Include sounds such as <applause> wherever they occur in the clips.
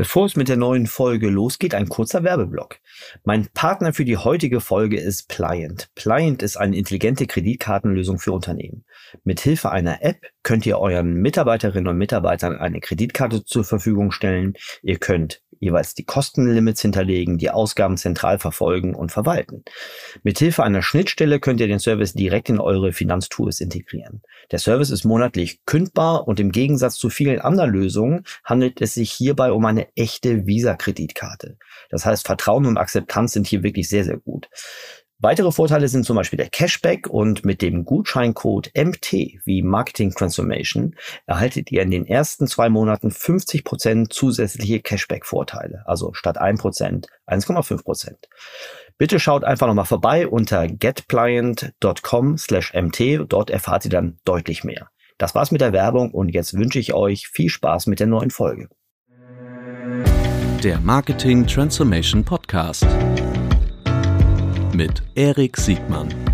Bevor es mit der neuen Folge losgeht, ein kurzer Werbeblock. Mein Partner für die heutige Folge ist Pliant. Pliant ist eine intelligente Kreditkartenlösung für Unternehmen. Mit Hilfe einer App könnt ihr euren Mitarbeiterinnen und Mitarbeitern eine Kreditkarte zur Verfügung stellen. Ihr könnt jeweils die Kostenlimits hinterlegen, die Ausgaben zentral verfolgen und verwalten. Mithilfe einer Schnittstelle könnt ihr den Service direkt in eure Finanztools integrieren. Der Service ist monatlich kündbar und im Gegensatz zu vielen anderen Lösungen handelt es sich hierbei um eine echte Visa-Kreditkarte. Das heißt, Vertrauen und Akzeptanz sind hier wirklich sehr, sehr gut. Weitere Vorteile sind zum Beispiel der Cashback und mit dem Gutscheincode MT wie Marketing Transformation erhaltet ihr in den ersten zwei Monaten 50 Prozent zusätzliche Cashback-Vorteile. Also statt 1% 1,5%. Bitte schaut einfach nochmal vorbei unter getpliant.com slash mt. Dort erfahrt ihr dann deutlich mehr. Das war's mit der Werbung und jetzt wünsche ich euch viel Spaß mit der neuen Folge. Der Marketing Transformation Podcast mit Erik Siegmann.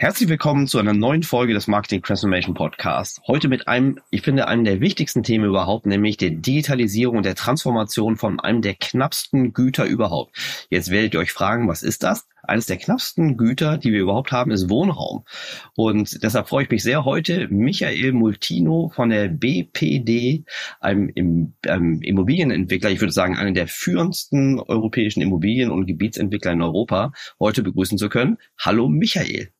Herzlich willkommen zu einer neuen Folge des Marketing Transformation Podcast. Heute mit einem, ich finde, einem der wichtigsten Themen überhaupt, nämlich der Digitalisierung und der Transformation von einem der knappsten Güter überhaupt. Jetzt werdet ihr euch fragen, was ist das? Eines der knappsten Güter, die wir überhaupt haben, ist Wohnraum. Und deshalb freue ich mich sehr heute, Michael Multino von der BPD, einem, einem Immobilienentwickler, ich würde sagen, einen der führendsten europäischen Immobilien- und Gebietsentwickler in Europa, heute begrüßen zu können. Hallo Michael.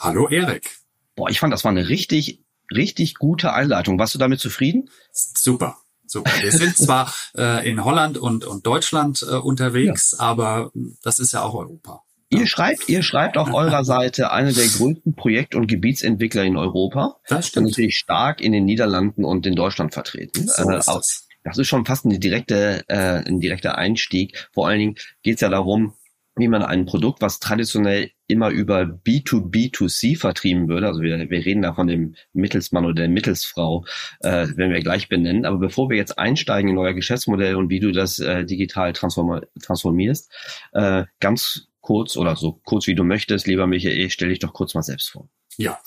Hallo Erik. Boah, ich fand, das war eine richtig, richtig gute Einleitung. Warst du damit zufrieden? Super. Super. Wir sind <laughs> zwar äh, in Holland und, und Deutschland äh, unterwegs, ja. aber das ist ja auch Europa. Ihr schreibt, ihr schreibt auf eurer <laughs> Seite eine der größten Projekt- und Gebietsentwickler in Europa. Das stimmt. Und natürlich stark in den Niederlanden und in Deutschland vertreten. So äh, ist das. das ist schon fast eine direkte, äh, ein direkter Einstieg. Vor allen Dingen geht es ja darum, wie man ein Produkt, was traditionell immer über B2B2C vertrieben würde, also wir, wir reden da von dem Mittelsmann oder der Mittelsfrau, äh, wenn wir gleich benennen. Aber bevor wir jetzt einsteigen in euer Geschäftsmodell und wie du das äh, digital transform transformierst, äh, ganz kurz oder so kurz wie du möchtest, lieber Michael, stell dich doch kurz mal selbst vor. Ja,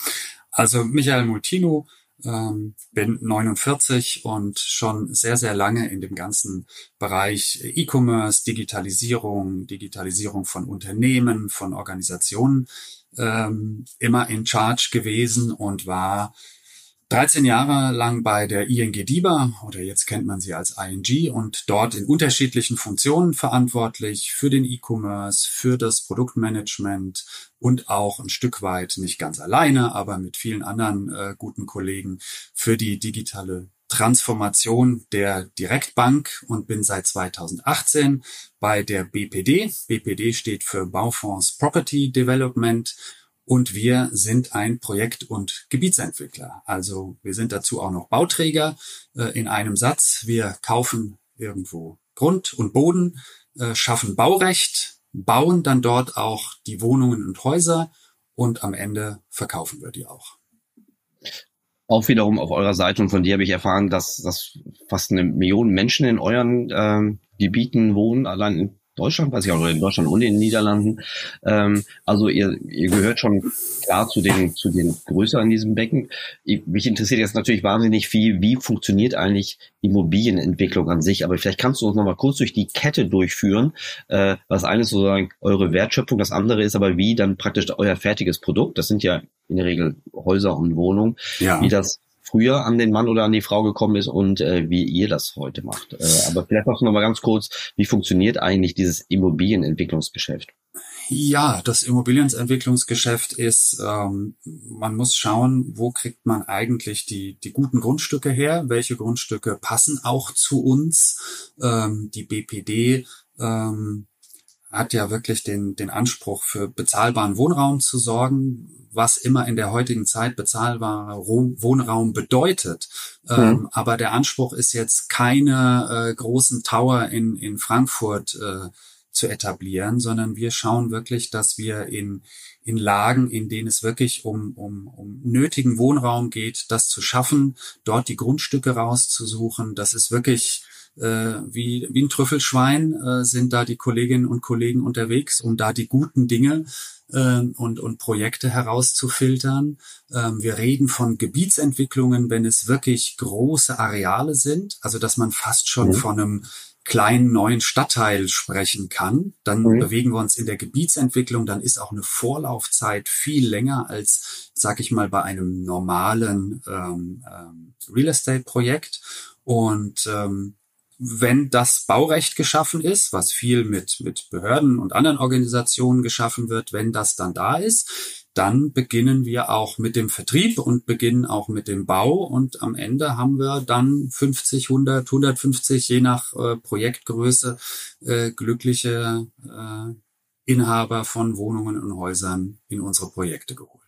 also Michael Multino ähm, bin 49 und schon sehr, sehr lange in dem ganzen Bereich E-Commerce, Digitalisierung, Digitalisierung von Unternehmen, von Organisationen ähm, immer in Charge gewesen und war 13 Jahre lang bei der ING DIBA oder jetzt kennt man sie als ING und dort in unterschiedlichen Funktionen verantwortlich für den E-Commerce, für das Produktmanagement und auch ein Stück weit nicht ganz alleine, aber mit vielen anderen äh, guten Kollegen für die digitale Transformation der Direktbank und bin seit 2018 bei der BPD. BPD steht für Baufonds Property Development und wir sind ein Projekt- und Gebietsentwickler. Also wir sind dazu auch noch Bauträger äh, in einem Satz. Wir kaufen irgendwo Grund und Boden, äh, schaffen Baurecht, bauen dann dort auch die Wohnungen und Häuser und am Ende verkaufen wir die auch. Auch wiederum auf eurer Seite und von dir habe ich erfahren, dass, dass fast eine Million Menschen in euren äh, Gebieten wohnen, allein in Deutschland, weiß ich auch, in Deutschland und in den Niederlanden. Ähm, also ihr, ihr gehört schon klar zu den, zu den größeren in diesem Becken. Ich, mich interessiert jetzt natürlich wahnsinnig viel, wie funktioniert eigentlich Immobilienentwicklung an sich. Aber vielleicht kannst du uns nochmal kurz durch die Kette durchführen. Äh, was eines sozusagen eure Wertschöpfung, das andere ist aber wie dann praktisch euer fertiges Produkt. Das sind ja in der Regel Häuser und Wohnungen. Ja. Wie das früher an den Mann oder an die Frau gekommen ist und äh, wie ihr das heute macht. Äh, aber vielleicht noch mal ganz kurz, wie funktioniert eigentlich dieses Immobilienentwicklungsgeschäft? Ja, das Immobilienentwicklungsgeschäft ist, ähm, man muss schauen, wo kriegt man eigentlich die, die guten Grundstücke her, welche Grundstücke passen auch zu uns. Ähm, die BPD ähm, hat ja wirklich den, den Anspruch, für bezahlbaren Wohnraum zu sorgen was immer in der heutigen Zeit bezahlbarer Wohnraum bedeutet. Mhm. Ähm, aber der Anspruch ist jetzt keine äh, großen Tower in, in Frankfurt äh, zu etablieren, sondern wir schauen wirklich, dass wir in, in Lagen, in denen es wirklich um, um, um nötigen Wohnraum geht, das zu schaffen, dort die Grundstücke rauszusuchen. Das ist wirklich wie, wie ein Trüffelschwein äh, sind da die Kolleginnen und Kollegen unterwegs, um da die guten Dinge äh, und, und Projekte herauszufiltern. Ähm, wir reden von Gebietsentwicklungen, wenn es wirklich große Areale sind, also dass man fast schon mhm. von einem kleinen neuen Stadtteil sprechen kann, dann mhm. bewegen wir uns in der Gebietsentwicklung, dann ist auch eine Vorlaufzeit viel länger als, sag ich mal, bei einem normalen ähm, ähm, Real Estate Projekt. Und ähm, wenn das Baurecht geschaffen ist, was viel mit, mit Behörden und anderen Organisationen geschaffen wird, wenn das dann da ist, dann beginnen wir auch mit dem Vertrieb und beginnen auch mit dem Bau und am Ende haben wir dann 50, 100, 150, je nach äh, Projektgröße, äh, glückliche äh, Inhaber von Wohnungen und Häusern in unsere Projekte geholt.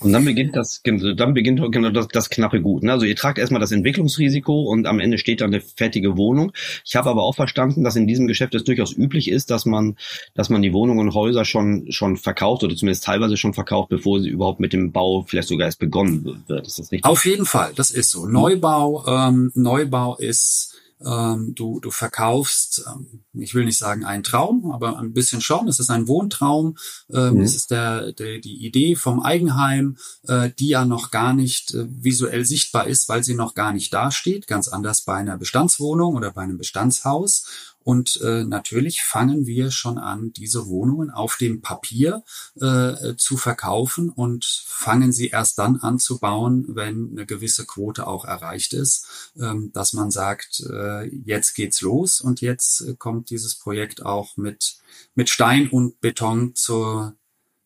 Und dann beginnt das, dann beginnt genau das, das knappe Gut. Ne? Also ihr tragt erstmal das Entwicklungsrisiko und am Ende steht dann eine fertige Wohnung. Ich habe aber auch verstanden, dass in diesem Geschäft es durchaus üblich ist, dass man, dass man die Wohnungen und Häuser schon, schon verkauft oder zumindest teilweise schon verkauft, bevor sie überhaupt mit dem Bau vielleicht sogar erst begonnen wird. Ist das richtig? Auf jeden Fall, das ist so. Neubau, ähm, Neubau ist ähm, du, du verkaufst, ähm, ich will nicht sagen ein Traum, aber ein bisschen schon. Es ist ein Wohntraum. Ähm, mhm. Es ist der, der, die Idee vom Eigenheim, äh, die ja noch gar nicht äh, visuell sichtbar ist, weil sie noch gar nicht dasteht. Ganz anders bei einer Bestandswohnung oder bei einem Bestandshaus. Und äh, natürlich fangen wir schon an, diese Wohnungen auf dem Papier äh, zu verkaufen und fangen sie erst dann an zu bauen, wenn eine gewisse Quote auch erreicht ist, ähm, dass man sagt, äh, jetzt geht's los und jetzt äh, kommt dieses Projekt auch mit, mit Stein und Beton zur,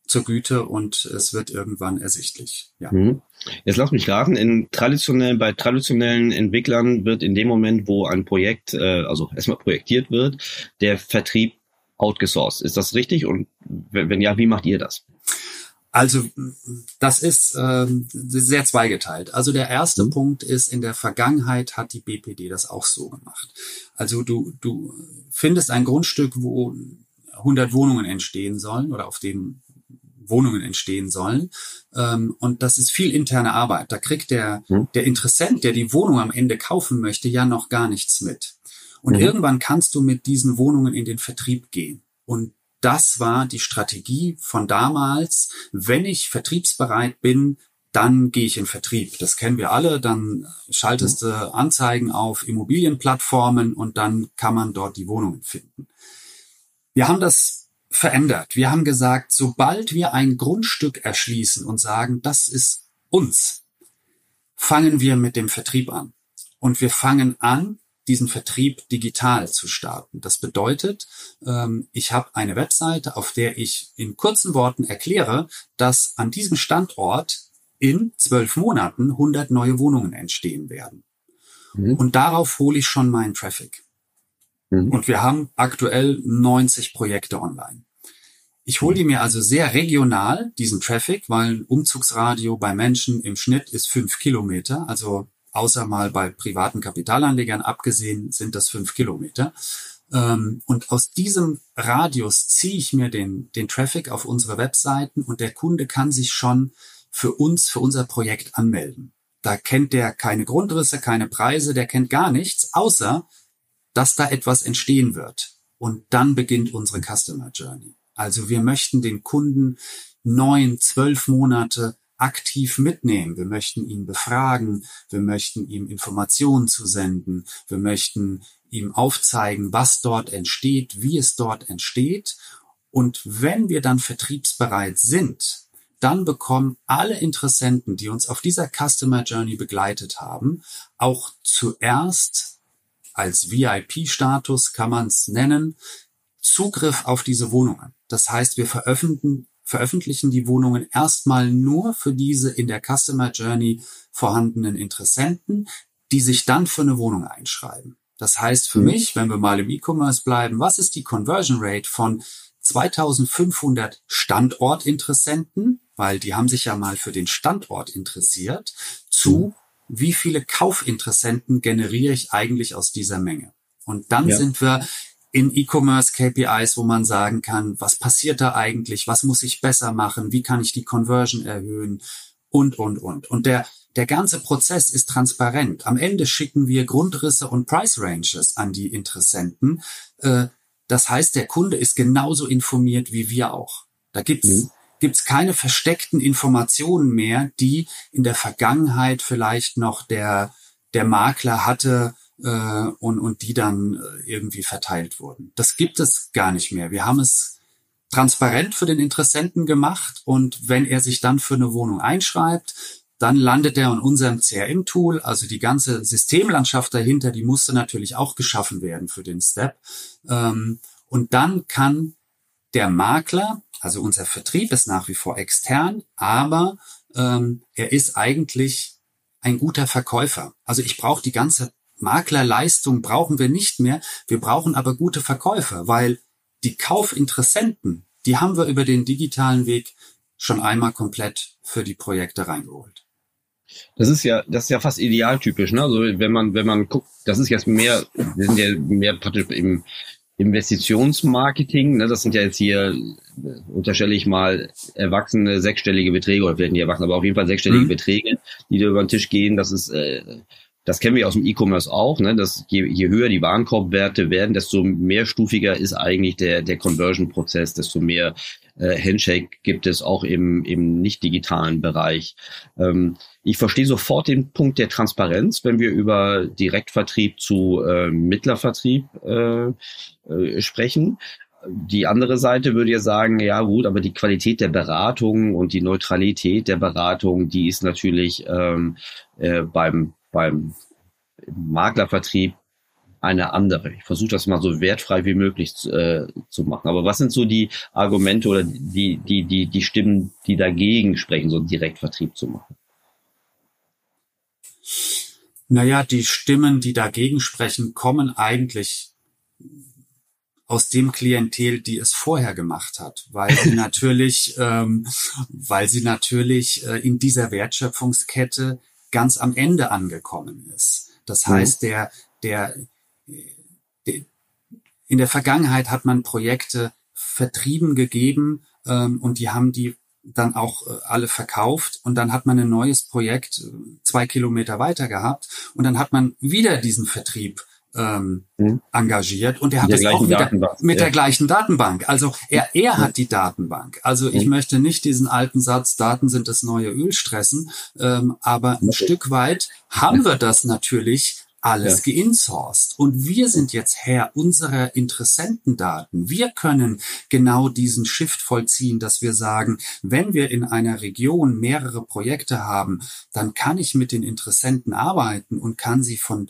zur Güte und es wird irgendwann ersichtlich. Ja. Mhm. Jetzt lass mich raten, in traditionell, bei traditionellen Entwicklern wird in dem Moment, wo ein Projekt, äh, also erstmal projektiert wird, der Vertrieb outgesourced. Ist das richtig? Und wenn ja, wie macht ihr das? Also das ist ähm, sehr zweigeteilt. Also der erste mhm. Punkt ist, in der Vergangenheit hat die BPD das auch so gemacht. Also du, du findest ein Grundstück, wo 100 Wohnungen entstehen sollen oder auf dem Wohnungen entstehen sollen. Ähm, und das ist viel interne Arbeit. Da kriegt der, mhm. der Interessent, der die Wohnung am Ende kaufen möchte, ja noch gar nichts mit. Und mhm. irgendwann kannst du mit diesen Wohnungen in den Vertrieb gehen. Und das war die Strategie von damals. Wenn ich vertriebsbereit bin, dann gehe ich in Vertrieb. Das kennen wir alle. Dann schaltest du Anzeigen auf Immobilienplattformen und dann kann man dort die Wohnungen finden. Wir haben das verändert. Wir haben gesagt, sobald wir ein Grundstück erschließen und sagen, das ist uns, fangen wir mit dem Vertrieb an. Und wir fangen an, diesen Vertrieb digital zu starten. Das bedeutet, ähm, ich habe eine Webseite, auf der ich in kurzen Worten erkläre, dass an diesem Standort in zwölf Monaten 100 neue Wohnungen entstehen werden. Mhm. Und darauf hole ich schon meinen Traffic. Mhm. Und wir haben aktuell 90 Projekte online. Ich hole die mir also sehr regional, diesen Traffic, weil ein Umzugsradio bei Menschen im Schnitt ist fünf Kilometer. Also außer mal bei privaten Kapitalanlegern abgesehen sind das fünf Kilometer. Ähm, und aus diesem Radius ziehe ich mir den, den Traffic auf unsere Webseiten und der Kunde kann sich schon für uns, für unser Projekt anmelden. Da kennt der keine Grundrisse, keine Preise, der kennt gar nichts, außer dass da etwas entstehen wird. Und dann beginnt unsere Customer Journey. Also wir möchten den Kunden neun, zwölf Monate aktiv mitnehmen. Wir möchten ihn befragen. Wir möchten ihm Informationen zu senden. Wir möchten ihm aufzeigen, was dort entsteht, wie es dort entsteht. Und wenn wir dann vertriebsbereit sind, dann bekommen alle Interessenten, die uns auf dieser Customer Journey begleitet haben, auch zuerst als VIP-Status kann man es nennen, Zugriff auf diese Wohnungen. Das heißt, wir veröffentlichen, veröffentlichen die Wohnungen erstmal nur für diese in der Customer Journey vorhandenen Interessenten, die sich dann für eine Wohnung einschreiben. Das heißt für mhm. mich, wenn wir mal im E-Commerce bleiben, was ist die Conversion Rate von 2500 Standortinteressenten, weil die haben sich ja mal für den Standort interessiert, zu mhm wie viele Kaufinteressenten generiere ich eigentlich aus dieser Menge? Und dann ja. sind wir in E-Commerce KPIs, wo man sagen kann, was passiert da eigentlich, was muss ich besser machen, wie kann ich die Conversion erhöhen und, und, und. Und der, der ganze Prozess ist transparent. Am Ende schicken wir Grundrisse und Price Ranges an die Interessenten. Äh, das heißt, der Kunde ist genauso informiert wie wir auch. Da gibt's mhm gibt's keine versteckten Informationen mehr, die in der Vergangenheit vielleicht noch der, der Makler hatte, äh, und, und die dann äh, irgendwie verteilt wurden. Das gibt es gar nicht mehr. Wir haben es transparent für den Interessenten gemacht und wenn er sich dann für eine Wohnung einschreibt, dann landet er in unserem CRM-Tool, also die ganze Systemlandschaft dahinter, die musste natürlich auch geschaffen werden für den Step. Ähm, und dann kann der Makler, also unser Vertrieb ist nach wie vor extern, aber ähm, er ist eigentlich ein guter Verkäufer. Also ich brauche die ganze Maklerleistung brauchen wir nicht mehr. Wir brauchen aber gute Verkäufer, weil die Kaufinteressenten, die haben wir über den digitalen Weg schon einmal komplett für die Projekte reingeholt. Das ist ja, das ist ja fast idealtypisch, ne? Also wenn man, wenn man guckt, das ist jetzt mehr, wir sind ja mehr praktisch im Investitionsmarketing, ne? Das sind ja jetzt hier, unterstelle ich mal, erwachsene sechsstellige Beträge, oder vielleicht nicht erwachsen, aber auf jeden Fall sechsstellige mhm. Beträge, die da über den Tisch gehen. Das ist äh, das kennen wir aus dem E-Commerce auch, ne? dass je, je höher die Warenkorbwerte werden, desto mehrstufiger ist eigentlich der, der Conversion-Prozess, desto mehr äh, Handshake gibt es auch im, im nicht-digitalen Bereich. Ähm, ich verstehe sofort den Punkt der Transparenz, wenn wir über Direktvertrieb zu äh, Mittlervertrieb äh, äh, sprechen. Die andere Seite würde ja sagen, ja gut, aber die Qualität der Beratung und die Neutralität der Beratung, die ist natürlich ähm, äh, beim beim Maklervertrieb eine andere. Ich versuche das mal so wertfrei wie möglich äh, zu machen. Aber was sind so die Argumente oder die, die, die, die Stimmen, die dagegen sprechen, so einen Direktvertrieb zu machen? Naja, die Stimmen, die dagegen sprechen, kommen eigentlich aus dem Klientel, die es vorher gemacht hat, weil sie <laughs> natürlich, ähm, weil sie natürlich äh, in dieser Wertschöpfungskette ganz am Ende angekommen ist. Das mhm. heißt, der, der, der, in der Vergangenheit hat man Projekte vertrieben gegeben ähm, und die haben die dann auch äh, alle verkauft und dann hat man ein neues Projekt äh, zwei Kilometer weiter gehabt und dann hat man wieder diesen Vertrieb ähm, mhm. engagiert und er hat es auch wieder Datenbank. mit ja. der gleichen Datenbank. Also er, er hat die Datenbank. Also ich mhm. möchte nicht diesen alten Satz, Daten sind das neue Öl stressen, ähm, aber ein okay. Stück weit haben wir das natürlich alles ja. geinsourced. Und wir sind jetzt Herr unserer Interessentendaten. Wir können genau diesen Shift vollziehen, dass wir sagen, wenn wir in einer Region mehrere Projekte haben, dann kann ich mit den Interessenten arbeiten und kann sie von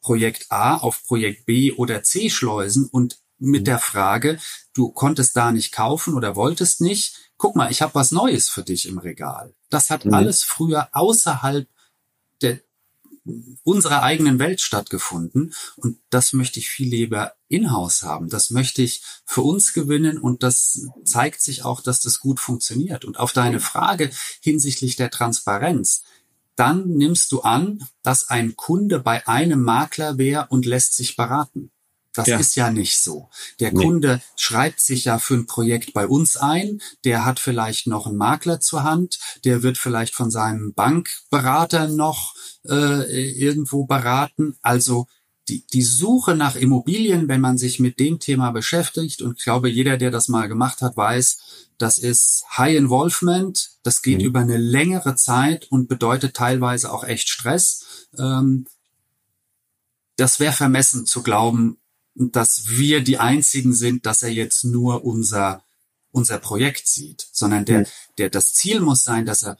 Projekt A auf Projekt B oder C schleusen und mit der Frage, du konntest da nicht kaufen oder wolltest nicht, guck mal, ich habe was Neues für dich im Regal. Das hat mhm. alles früher außerhalb der unserer eigenen Welt stattgefunden und das möchte ich viel lieber in-house haben. Das möchte ich für uns gewinnen und das zeigt sich auch, dass das gut funktioniert. Und auf deine Frage hinsichtlich der Transparenz, dann nimmst du an, dass ein Kunde bei einem Makler wäre und lässt sich beraten. Das ja. ist ja nicht so. Der nee. Kunde schreibt sich ja für ein Projekt bei uns ein, der hat vielleicht noch einen Makler zur Hand, der wird vielleicht von seinem Bankberater noch äh, irgendwo beraten. Also die, die Suche nach Immobilien, wenn man sich mit dem Thema beschäftigt, und ich glaube, jeder, der das mal gemacht hat, weiß, das ist High Involvement, das geht mhm. über eine längere Zeit und bedeutet teilweise auch echt Stress. Ähm, das wäre vermessen zu glauben, dass wir die einzigen sind, dass er jetzt nur unser unser Projekt sieht, sondern der, mhm. der, das Ziel muss sein, dass er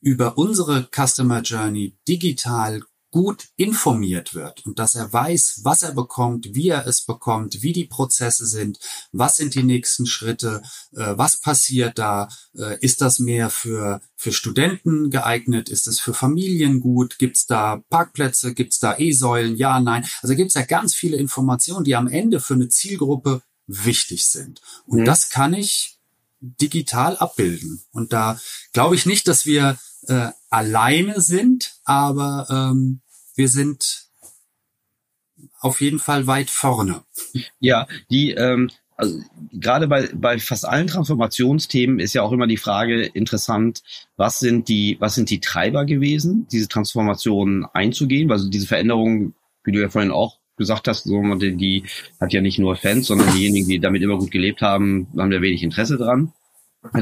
über unsere Customer Journey digital gut informiert wird und dass er weiß, was er bekommt, wie er es bekommt, wie die Prozesse sind, was sind die nächsten Schritte, äh, was passiert da, äh, ist das mehr für, für Studenten geeignet, ist es für Familien gut, gibt es da Parkplätze, gibt es da E-Säulen, ja, nein. Also gibt es ja ganz viele Informationen, die am Ende für eine Zielgruppe wichtig sind. Und mhm. das kann ich digital abbilden. Und da glaube ich nicht, dass wir äh, alleine sind, aber ähm, wir sind auf jeden Fall weit vorne. Ja, die, ähm, also gerade bei, bei fast allen Transformationsthemen ist ja auch immer die Frage interessant, was sind die, was sind die Treiber gewesen, diese Transformation einzugehen? Also diese Veränderungen, wie du ja vorhin auch gesagt hast, so, die, die hat ja nicht nur Fans, sondern diejenigen, die damit immer gut gelebt haben, haben da wenig Interesse dran.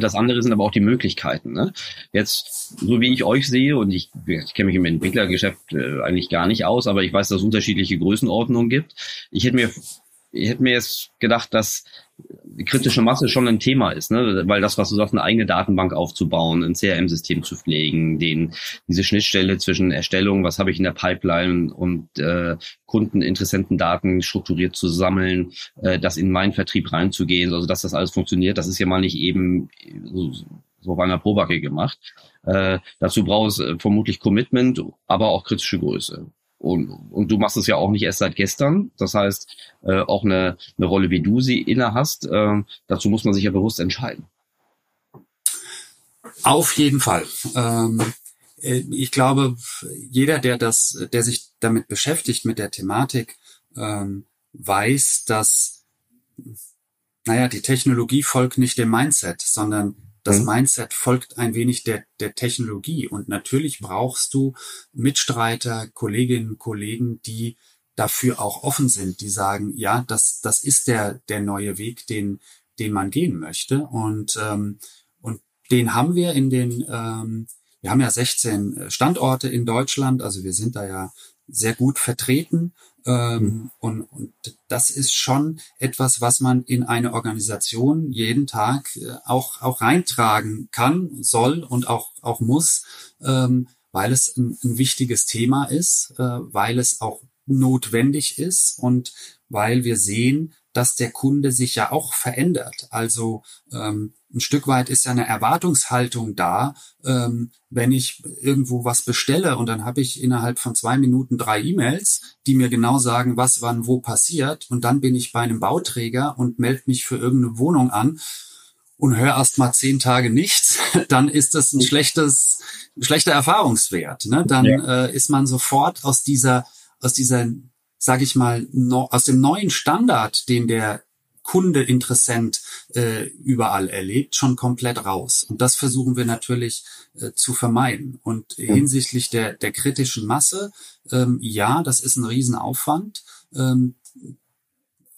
Das andere sind aber auch die Möglichkeiten. Ne? Jetzt, so wie ich euch sehe, und ich, ich kenne mich im Entwicklergeschäft äh, eigentlich gar nicht aus, aber ich weiß, dass es unterschiedliche Größenordnungen gibt. Ich hätte mir ich hätte mir jetzt gedacht, dass kritische Masse schon ein Thema ist, ne? weil das, was du sagst, eine eigene Datenbank aufzubauen, ein CRM-System zu pflegen, den, diese Schnittstelle zwischen Erstellung, was habe ich in der Pipeline und äh, Kundeninteressentendaten strukturiert zu sammeln, äh, das in meinen Vertrieb reinzugehen, also dass das alles funktioniert, das ist ja mal nicht eben so, so auf einer Probacke gemacht. Äh, dazu brauchst äh, vermutlich Commitment, aber auch kritische Größe. Und, und du machst es ja auch nicht erst seit gestern. Das heißt, äh, auch eine, eine Rolle, wie du sie inne hast, äh, dazu muss man sich ja bewusst entscheiden. Auf jeden Fall. Ähm, äh, ich glaube, jeder, der das, der sich damit beschäftigt, mit der Thematik, ähm, weiß, dass, naja, die Technologie folgt nicht dem Mindset, sondern das mhm. Mindset folgt ein wenig der, der Technologie. Und natürlich brauchst du Mitstreiter, Kolleginnen, Kollegen, die dafür auch offen sind, die sagen, ja, das, das ist der, der neue Weg, den, den man gehen möchte. Und, ähm, und den haben wir in den, ähm, wir haben ja 16 Standorte in Deutschland, also wir sind da ja sehr gut vertreten. Ähm, und, und das ist schon etwas, was man in eine Organisation jeden Tag äh, auch, auch reintragen kann, soll und auch, auch muss, ähm, weil es ein, ein wichtiges Thema ist, äh, weil es auch notwendig ist und weil wir sehen, dass der Kunde sich ja auch verändert. Also ähm, ein Stück weit ist ja eine Erwartungshaltung da, ähm, wenn ich irgendwo was bestelle und dann habe ich innerhalb von zwei Minuten drei E-Mails, die mir genau sagen, was wann wo passiert und dann bin ich bei einem Bauträger und melde mich für irgendeine Wohnung an und höre erst mal zehn Tage nichts, <laughs> dann ist das ein schlechtes, ein schlechter Erfahrungswert. Ne? Dann ja. äh, ist man sofort aus dieser, aus dieser, sage ich mal, no, aus dem neuen Standard, den der Kunde, Interessent äh, überall erlebt, schon komplett raus. Und das versuchen wir natürlich äh, zu vermeiden. Und hinsichtlich der, der kritischen Masse, ähm, ja, das ist ein Riesenaufwand. Ähm,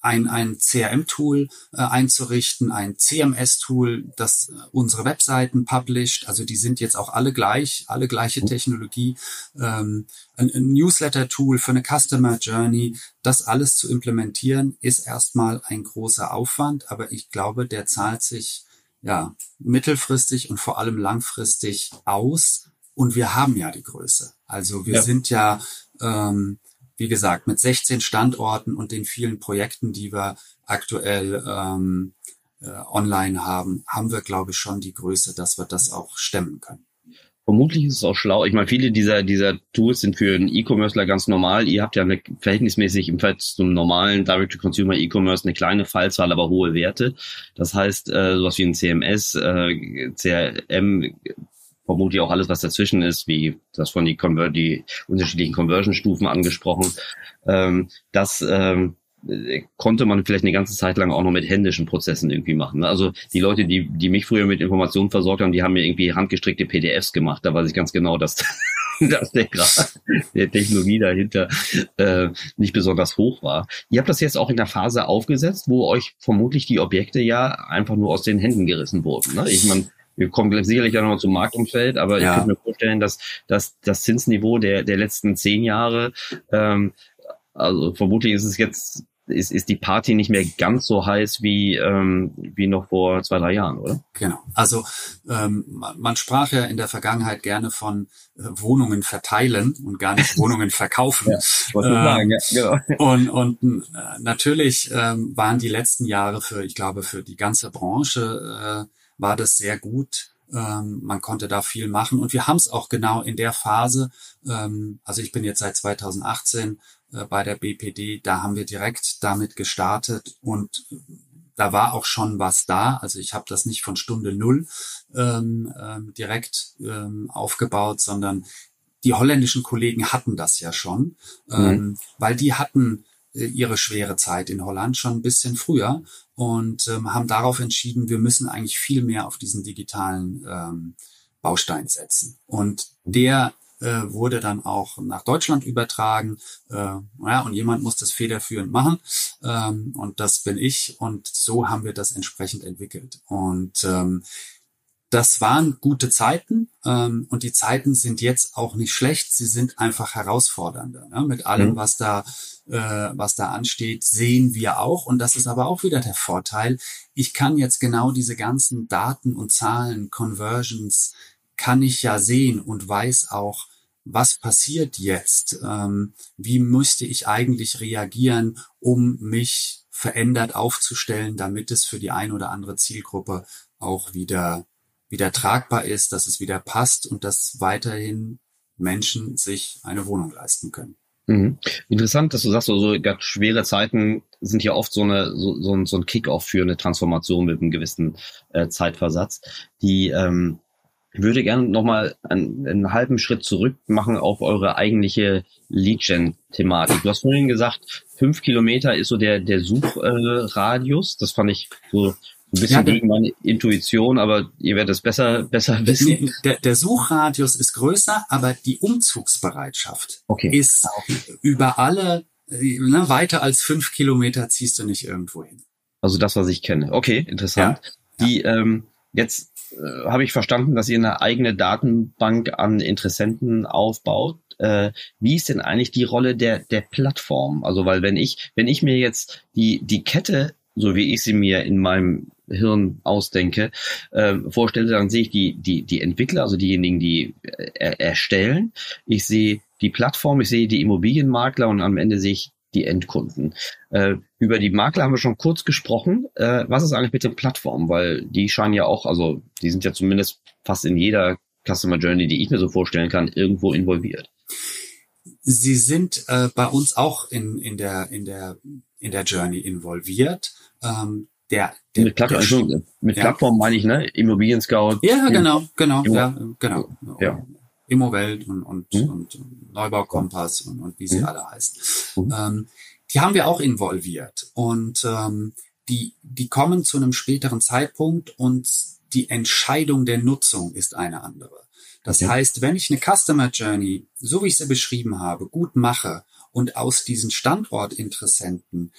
ein, ein CRM-Tool äh, einzurichten, ein CMS-Tool, das äh, unsere Webseiten published, also die sind jetzt auch alle gleich, alle gleiche. Technologie, ähm, ein, ein Newsletter-Tool für eine Customer Journey, das alles zu implementieren, ist erstmal ein großer Aufwand, aber ich glaube, der zahlt sich ja mittelfristig und vor allem langfristig aus. Und wir haben ja die Größe. Also wir ja. sind ja ähm, wie gesagt, mit 16 Standorten und den vielen Projekten, die wir aktuell ähm, äh, online haben, haben wir, glaube ich, schon die Größe, dass wir das auch stemmen können. Vermutlich ist es auch schlau. Ich meine, viele dieser, dieser Tools sind für einen E-Commercer ganz normal. Ihr habt ja eine, verhältnismäßig im Verhältnis zum normalen Direct-to-Consumer E-Commerce eine kleine Fallzahl, aber hohe Werte. Das heißt, äh, sowas wie ein CMS, äh, CRM, vermutlich auch alles, was dazwischen ist, wie das von die, Conver die unterschiedlichen Conversion-Stufen angesprochen. Ähm, das ähm, konnte man vielleicht eine ganze Zeit lang auch noch mit händischen Prozessen irgendwie machen. Also die Leute, die, die mich früher mit Informationen versorgt haben, die haben mir irgendwie handgestrickte PDFs gemacht. Da weiß ich ganz genau, dass, <laughs> dass der Grad der Technologie dahinter äh, nicht besonders hoch war. Ihr habt das jetzt auch in der Phase aufgesetzt, wo euch vermutlich die Objekte ja einfach nur aus den Händen gerissen wurden. Ne? Ich meine, wir kommen sicherlich ja nochmal zum Marktumfeld, aber ja. ich könnte mir vorstellen, dass, dass das Zinsniveau der, der letzten zehn Jahre, ähm, also vermutlich ist es jetzt, ist, ist die Party nicht mehr ganz so heiß wie, ähm, wie noch vor zwei, drei Jahren, oder? Genau. Also ähm, man sprach ja in der Vergangenheit gerne von äh, Wohnungen verteilen und gar nicht <laughs> Wohnungen verkaufen. Ja, ähm, sagen, ja, genau. Und, und äh, natürlich ähm, waren die letzten Jahre für, ich glaube, für die ganze Branche äh, war das sehr gut. Ähm, man konnte da viel machen und wir haben es auch genau in der Phase. Ähm, also ich bin jetzt seit 2018 äh, bei der BPD, da haben wir direkt damit gestartet und da war auch schon was da. Also ich habe das nicht von Stunde null ähm, ähm, direkt ähm, aufgebaut, sondern die holländischen Kollegen hatten das ja schon, ähm, mhm. weil die hatten ihre schwere Zeit in Holland schon ein bisschen früher und ähm, haben darauf entschieden, wir müssen eigentlich viel mehr auf diesen digitalen ähm, Baustein setzen. Und der äh, wurde dann auch nach Deutschland übertragen. Äh, ja, und jemand muss das federführend machen. Ähm, und das bin ich. Und so haben wir das entsprechend entwickelt. Und ähm, das waren gute Zeiten ähm, und die Zeiten sind jetzt auch nicht schlecht. Sie sind einfach herausfordernder. Ne? Mit allem, mhm. was da äh, was da ansteht, sehen wir auch. Und das ist aber auch wieder der Vorteil. Ich kann jetzt genau diese ganzen Daten und Zahlen, Conversions, kann ich ja sehen und weiß auch, was passiert jetzt? Ähm, wie müsste ich eigentlich reagieren, um mich verändert aufzustellen, damit es für die ein oder andere Zielgruppe auch wieder wieder tragbar ist, dass es wieder passt und dass weiterhin Menschen sich eine Wohnung leisten können. Mhm. Interessant, dass du sagst, so also ganz schwere Zeiten sind ja oft so eine so, so ein, so ein Kick-off für eine Transformation mit einem gewissen äh, Zeitversatz. Die ähm, ich würde gerne nochmal einen, einen halben Schritt zurück machen auf eure eigentliche Lead-Gen-Thematik. Du hast vorhin gesagt, fünf Kilometer ist so der, der Suchradius. Äh, das fand ich so ein bisschen ja, gegen meine Intuition, aber ihr werdet es besser, besser wissen. Der, der Suchradius ist größer, aber die Umzugsbereitschaft okay. ist über alle, ne, weiter als fünf Kilometer ziehst du nicht irgendwo hin. Also das, was ich kenne. Okay, interessant. Ja, die, ähm, jetzt äh, habe ich verstanden, dass ihr eine eigene Datenbank an Interessenten aufbaut. Äh, wie ist denn eigentlich die Rolle der, der Plattform? Also, weil wenn ich, wenn ich mir jetzt die, die Kette so wie ich sie mir in meinem Hirn ausdenke, äh, vorstelle, dann sehe ich die, die, die Entwickler, also diejenigen, die äh, erstellen. Ich sehe die Plattform, ich sehe die Immobilienmakler und am Ende sehe ich die Endkunden. Äh, über die Makler haben wir schon kurz gesprochen. Äh, was ist eigentlich mit den Plattformen? Weil die scheinen ja auch, also die sind ja zumindest fast in jeder Customer Journey, die ich mir so vorstellen kann, irgendwo involviert. Sie sind äh, bei uns auch in, in, der, in, der, in der Journey involviert. Ähm, der, der, mit, Platt der, mit ja. Plattform meine ich, ne? Immobilien Scout. Ja, genau, genau, Immo ja, genau. Ja. Immowelt und, und, mhm. und Neubaukompass und, und wie sie mhm. alle heißt. Mhm. Ähm, die haben wir auch involviert und ähm, die, die kommen zu einem späteren Zeitpunkt und die Entscheidung der Nutzung ist eine andere. Das okay. heißt, wenn ich eine Customer Journey, so wie ich sie beschrieben habe, gut mache und aus diesen Standortinteressenten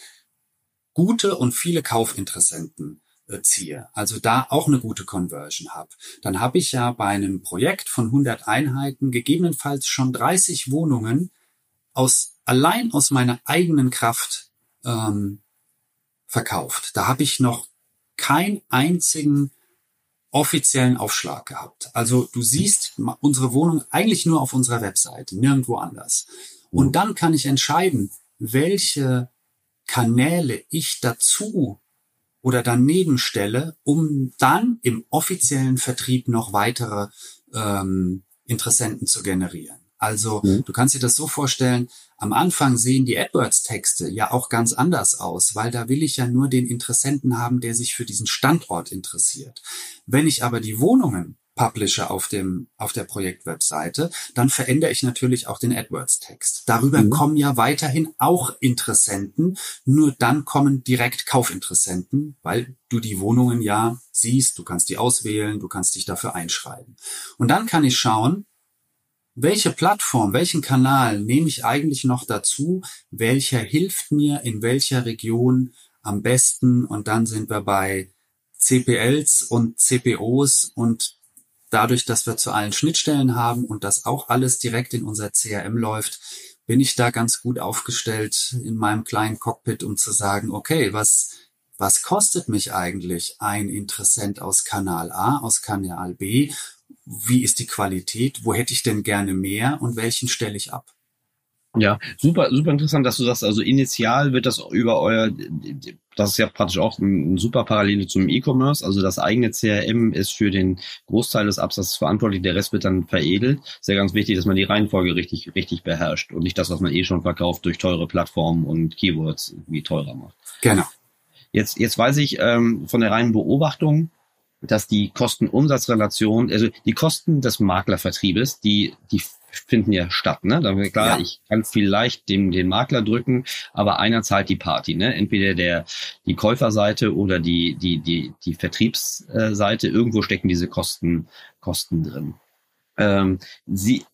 gute und viele Kaufinteressenten äh, ziehe, also da auch eine gute Conversion habe, dann habe ich ja bei einem Projekt von 100 Einheiten gegebenenfalls schon 30 Wohnungen aus allein aus meiner eigenen Kraft ähm, verkauft. Da habe ich noch keinen einzigen offiziellen Aufschlag gehabt. Also du siehst unsere Wohnung eigentlich nur auf unserer Webseite, nirgendwo anders. Und mhm. dann kann ich entscheiden, welche Kanäle ich dazu oder daneben stelle, um dann im offiziellen Vertrieb noch weitere ähm, Interessenten zu generieren. Also mhm. du kannst dir das so vorstellen, am Anfang sehen die AdWords-Texte ja auch ganz anders aus, weil da will ich ja nur den Interessenten haben, der sich für diesen Standort interessiert. Wenn ich aber die Wohnungen Publisher auf dem, auf der Projektwebseite, dann verändere ich natürlich auch den AdWords-Text. Darüber mhm. kommen ja weiterhin auch Interessenten, nur dann kommen direkt Kaufinteressenten, weil du die Wohnungen ja siehst, du kannst die auswählen, du kannst dich dafür einschreiben. Und dann kann ich schauen, welche Plattform, welchen Kanal nehme ich eigentlich noch dazu, welcher hilft mir in welcher Region am besten und dann sind wir bei CPLs und CPOs und dadurch, dass wir zu allen Schnittstellen haben und das auch alles direkt in unser CRM läuft, bin ich da ganz gut aufgestellt in meinem kleinen Cockpit, um zu sagen, okay, was, was kostet mich eigentlich ein Interessent aus Kanal A, aus Kanal B? Wie ist die Qualität? Wo hätte ich denn gerne mehr und welchen stelle ich ab? Ja, super, super interessant, dass du sagst, also initial wird das über euer, das ist ja praktisch auch ein, super Parallele zum E-Commerce, also das eigene CRM ist für den Großteil des Absatzes verantwortlich, der Rest wird dann veredelt. Ist ja ganz wichtig, dass man die Reihenfolge richtig, richtig beherrscht und nicht das, was man eh schon verkauft, durch teure Plattformen und Keywords wie teurer macht. Genau. Jetzt, jetzt weiß ich ähm, von der reinen Beobachtung, dass die Kosten-Umsatz-Relation, also die Kosten des Maklervertriebes, die, die finden ja statt. Ne? Da klar, ja. ich kann vielleicht dem, den Makler drücken, aber einer zahlt die Party. Ne? Entweder der die Käuferseite oder die die die die Vertriebsseite. Irgendwo stecken diese Kosten Kosten drin. Ähm, sie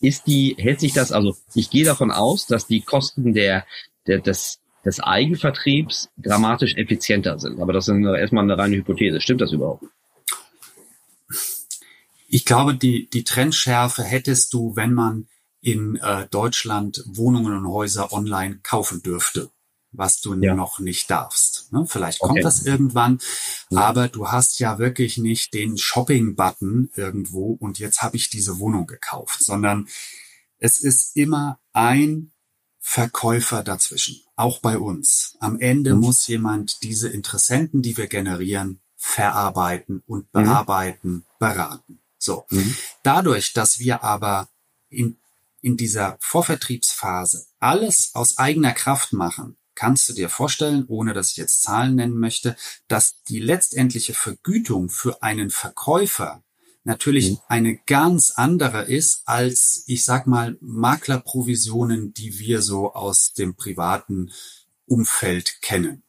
ist die hält sich das also ich gehe davon aus, dass die Kosten der der des des Eigenvertriebs dramatisch effizienter sind. Aber das ist erstmal eine reine Hypothese. Stimmt das überhaupt? Ich glaube, die, die Trendschärfe hättest du, wenn man in äh, Deutschland Wohnungen und Häuser online kaufen dürfte, was du ja. noch nicht darfst. Ne? Vielleicht kommt okay. das irgendwann, ja. aber du hast ja wirklich nicht den Shopping-Button irgendwo und jetzt habe ich diese Wohnung gekauft, sondern es ist immer ein Verkäufer dazwischen, auch bei uns. Am Ende mhm. muss jemand diese Interessenten, die wir generieren, verarbeiten und mhm. bearbeiten, mhm. beraten. So. Mhm. Dadurch, dass wir aber in, in dieser Vorvertriebsphase alles aus eigener Kraft machen, kannst du dir vorstellen, ohne dass ich jetzt Zahlen nennen möchte, dass die letztendliche Vergütung für einen Verkäufer natürlich mhm. eine ganz andere ist als, ich sag mal, Maklerprovisionen, die wir so aus dem privaten Umfeld kennen.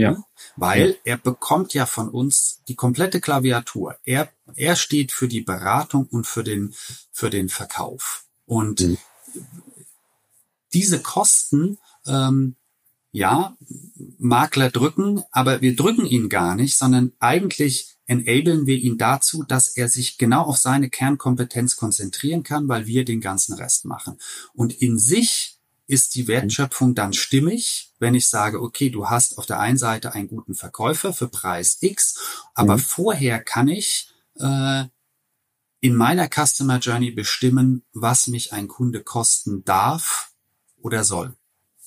Ja. Weil ja. er bekommt ja von uns die komplette Klaviatur. Er, er steht für die Beratung und für den, für den Verkauf. Und mhm. diese Kosten, ähm, ja, Makler drücken, aber wir drücken ihn gar nicht, sondern eigentlich enablen wir ihn dazu, dass er sich genau auf seine Kernkompetenz konzentrieren kann, weil wir den ganzen Rest machen. Und in sich ist die Wertschöpfung dann stimmig, wenn ich sage, okay, du hast auf der einen Seite einen guten Verkäufer für Preis X, aber mhm. vorher kann ich äh, in meiner Customer Journey bestimmen, was mich ein Kunde kosten darf oder soll.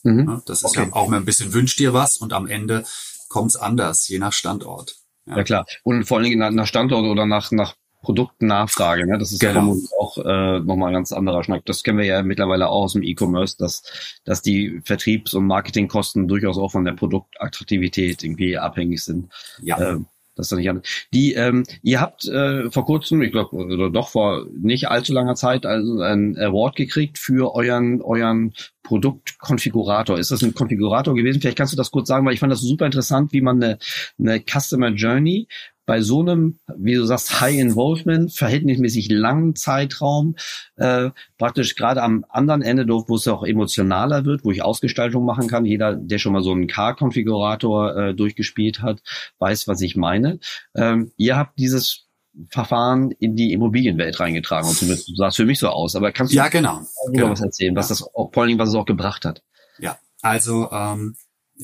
Mhm. Das ist okay. ja auch mal ein bisschen wünscht dir was und am Ende kommt es anders, je nach Standort. Ja. ja. klar. Und vor allen Dingen nach Standort oder nach, nach Produktnachfrage. Ne? Das ist genau. auch äh, nochmal ein ganz anderer Schnack. Das kennen wir ja mittlerweile auch aus dem E-Commerce, dass, dass die Vertriebs- und Marketingkosten durchaus auch von der Produktattraktivität irgendwie abhängig sind. Ja. Ähm, das ist nicht anders. Die, ähm, ihr habt äh, vor kurzem, ich glaube, oder doch vor nicht allzu langer Zeit, also einen Award gekriegt für euren euren Produktkonfigurator. Ist das ein Konfigurator gewesen? Vielleicht kannst du das kurz sagen, weil ich fand das super interessant, wie man eine, eine Customer Journey bei so einem, wie du sagst, High Involvement, verhältnismäßig langen Zeitraum, äh, praktisch gerade am anderen Ende, wo es auch emotionaler wird, wo ich Ausgestaltung machen kann. Jeder, der schon mal so einen Car-Konfigurator äh, durchgespielt hat, weiß, was ich meine. Ähm, ihr habt dieses Verfahren in die Immobilienwelt reingetragen. Und zumindest sah es für mich so aus. Aber kannst du ja, genau. genau. was erzählen, was das auch, vor allen Dingen, was es auch gebracht hat? Ja, also ähm,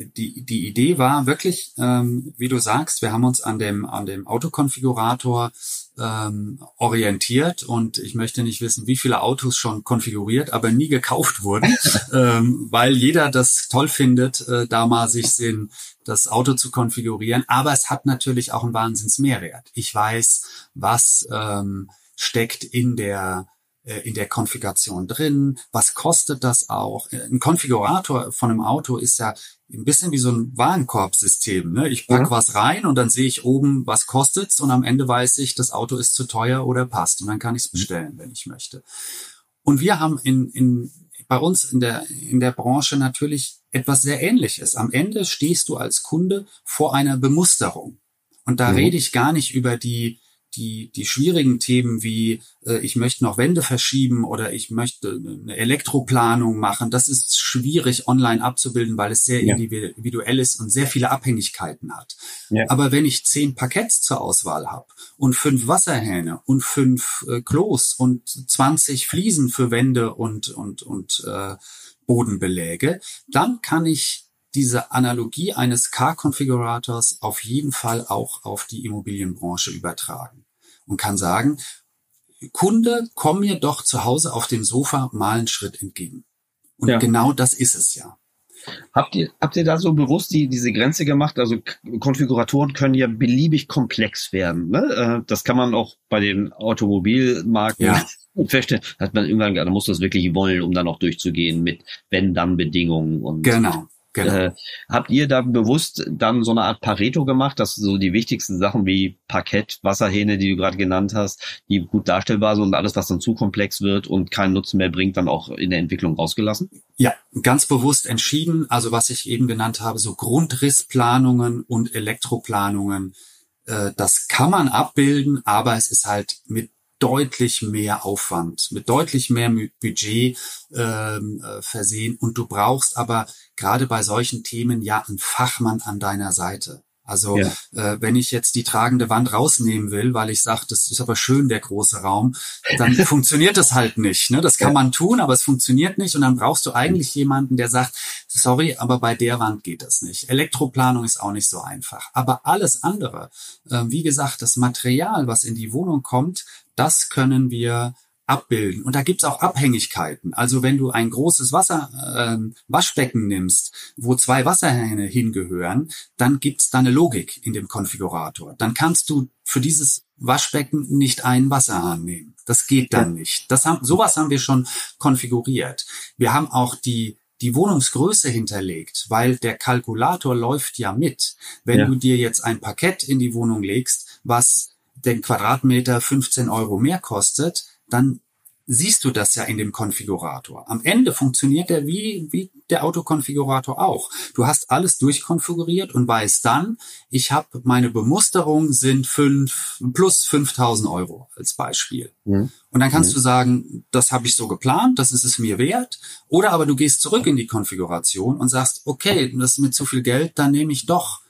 die, die Idee war wirklich, ähm, wie du sagst, wir haben uns an dem, an dem Autokonfigurator ähm, orientiert und ich möchte nicht wissen, wie viele Autos schon konfiguriert, aber nie gekauft wurden, <laughs> ähm, weil jeder das toll findet, äh, da mal sich den, das Auto zu konfigurieren. Aber es hat natürlich auch einen Wahnsinnsmehrwert. Ich weiß, was ähm, steckt in der in der Konfiguration drin? Was kostet das auch? Ein Konfigurator von einem Auto ist ja ein bisschen wie so ein Warenkorbsystem. Ne? Ich pack ja. was rein und dann sehe ich oben, was kostet's und am Ende weiß ich, das Auto ist zu teuer oder passt und dann kann ich es mhm. bestellen, wenn ich möchte. Und wir haben in, in, bei uns in der, in der Branche natürlich etwas sehr Ähnliches. Am Ende stehst du als Kunde vor einer Bemusterung. Und da mhm. rede ich gar nicht über die die, die schwierigen Themen wie äh, ich möchte noch Wände verschieben oder ich möchte eine Elektroplanung machen, das ist schwierig online abzubilden, weil es sehr ja. individuell ist und sehr viele Abhängigkeiten hat. Ja. Aber wenn ich zehn Parketts zur Auswahl habe und fünf Wasserhähne und fünf äh, Klos und 20 Fliesen für Wände und, und, und äh, Bodenbeläge, dann kann ich diese Analogie eines Car-Konfigurators auf jeden Fall auch auf die Immobilienbranche übertragen und kann sagen, Kunde, komm mir doch zu Hause auf dem Sofa mal einen Schritt entgegen. Und ja. genau das ist es ja. Habt ihr, habt ihr da so bewusst die, diese Grenze gemacht? Also Konfiguratoren können ja beliebig komplex werden. Ne? Äh, das kann man auch bei den Automobilmarken ja. feststellen. Hat man irgendwann, da muss das wirklich wollen, um dann auch durchzugehen mit Wenn-Dann-Bedingungen und. Genau. Genau. Äh, habt ihr da bewusst dann so eine Art Pareto gemacht, dass so die wichtigsten Sachen wie Parkett, Wasserhähne, die du gerade genannt hast, die gut darstellbar sind und alles, was dann zu komplex wird und keinen Nutzen mehr bringt, dann auch in der Entwicklung rausgelassen? Ja, ganz bewusst entschieden. Also was ich eben genannt habe, so Grundrissplanungen und Elektroplanungen, äh, das kann man abbilden, aber es ist halt mit deutlich mehr Aufwand, mit deutlich mehr Budget ähm, äh, versehen. Und du brauchst aber gerade bei solchen Themen ja einen Fachmann an deiner Seite. Also ja. äh, wenn ich jetzt die tragende Wand rausnehmen will, weil ich sage, das ist aber schön, der große Raum, dann <laughs> funktioniert das halt nicht. Ne? Das kann ja. man tun, aber es funktioniert nicht. Und dann brauchst du eigentlich jemanden, der sagt, sorry, aber bei der Wand geht das nicht. Elektroplanung ist auch nicht so einfach. Aber alles andere, äh, wie gesagt, das Material, was in die Wohnung kommt, das können wir abbilden. Und da gibt's auch Abhängigkeiten. Also wenn du ein großes Wasser, äh, Waschbecken nimmst, wo zwei Wasserhähne hingehören, dann gibt's da eine Logik in dem Konfigurator. Dann kannst du für dieses Waschbecken nicht einen Wasserhahn nehmen. Das geht dann nicht. Das haben, sowas haben wir schon konfiguriert. Wir haben auch die die Wohnungsgröße hinterlegt, weil der Kalkulator läuft ja mit. Wenn ja. du dir jetzt ein Parkett in die Wohnung legst, was den Quadratmeter 15 Euro mehr kostet, dann siehst du das ja in dem Konfigurator. Am Ende funktioniert der wie, wie der Autokonfigurator auch. Du hast alles durchkonfiguriert und weißt dann, ich habe meine Bemusterung sind fünf, plus 5000 Euro als Beispiel. Mhm. Und dann kannst mhm. du sagen, das habe ich so geplant, das ist es mir wert. Oder aber du gehst zurück in die Konfiguration und sagst, okay, das ist mir zu viel Geld, dann nehme ich doch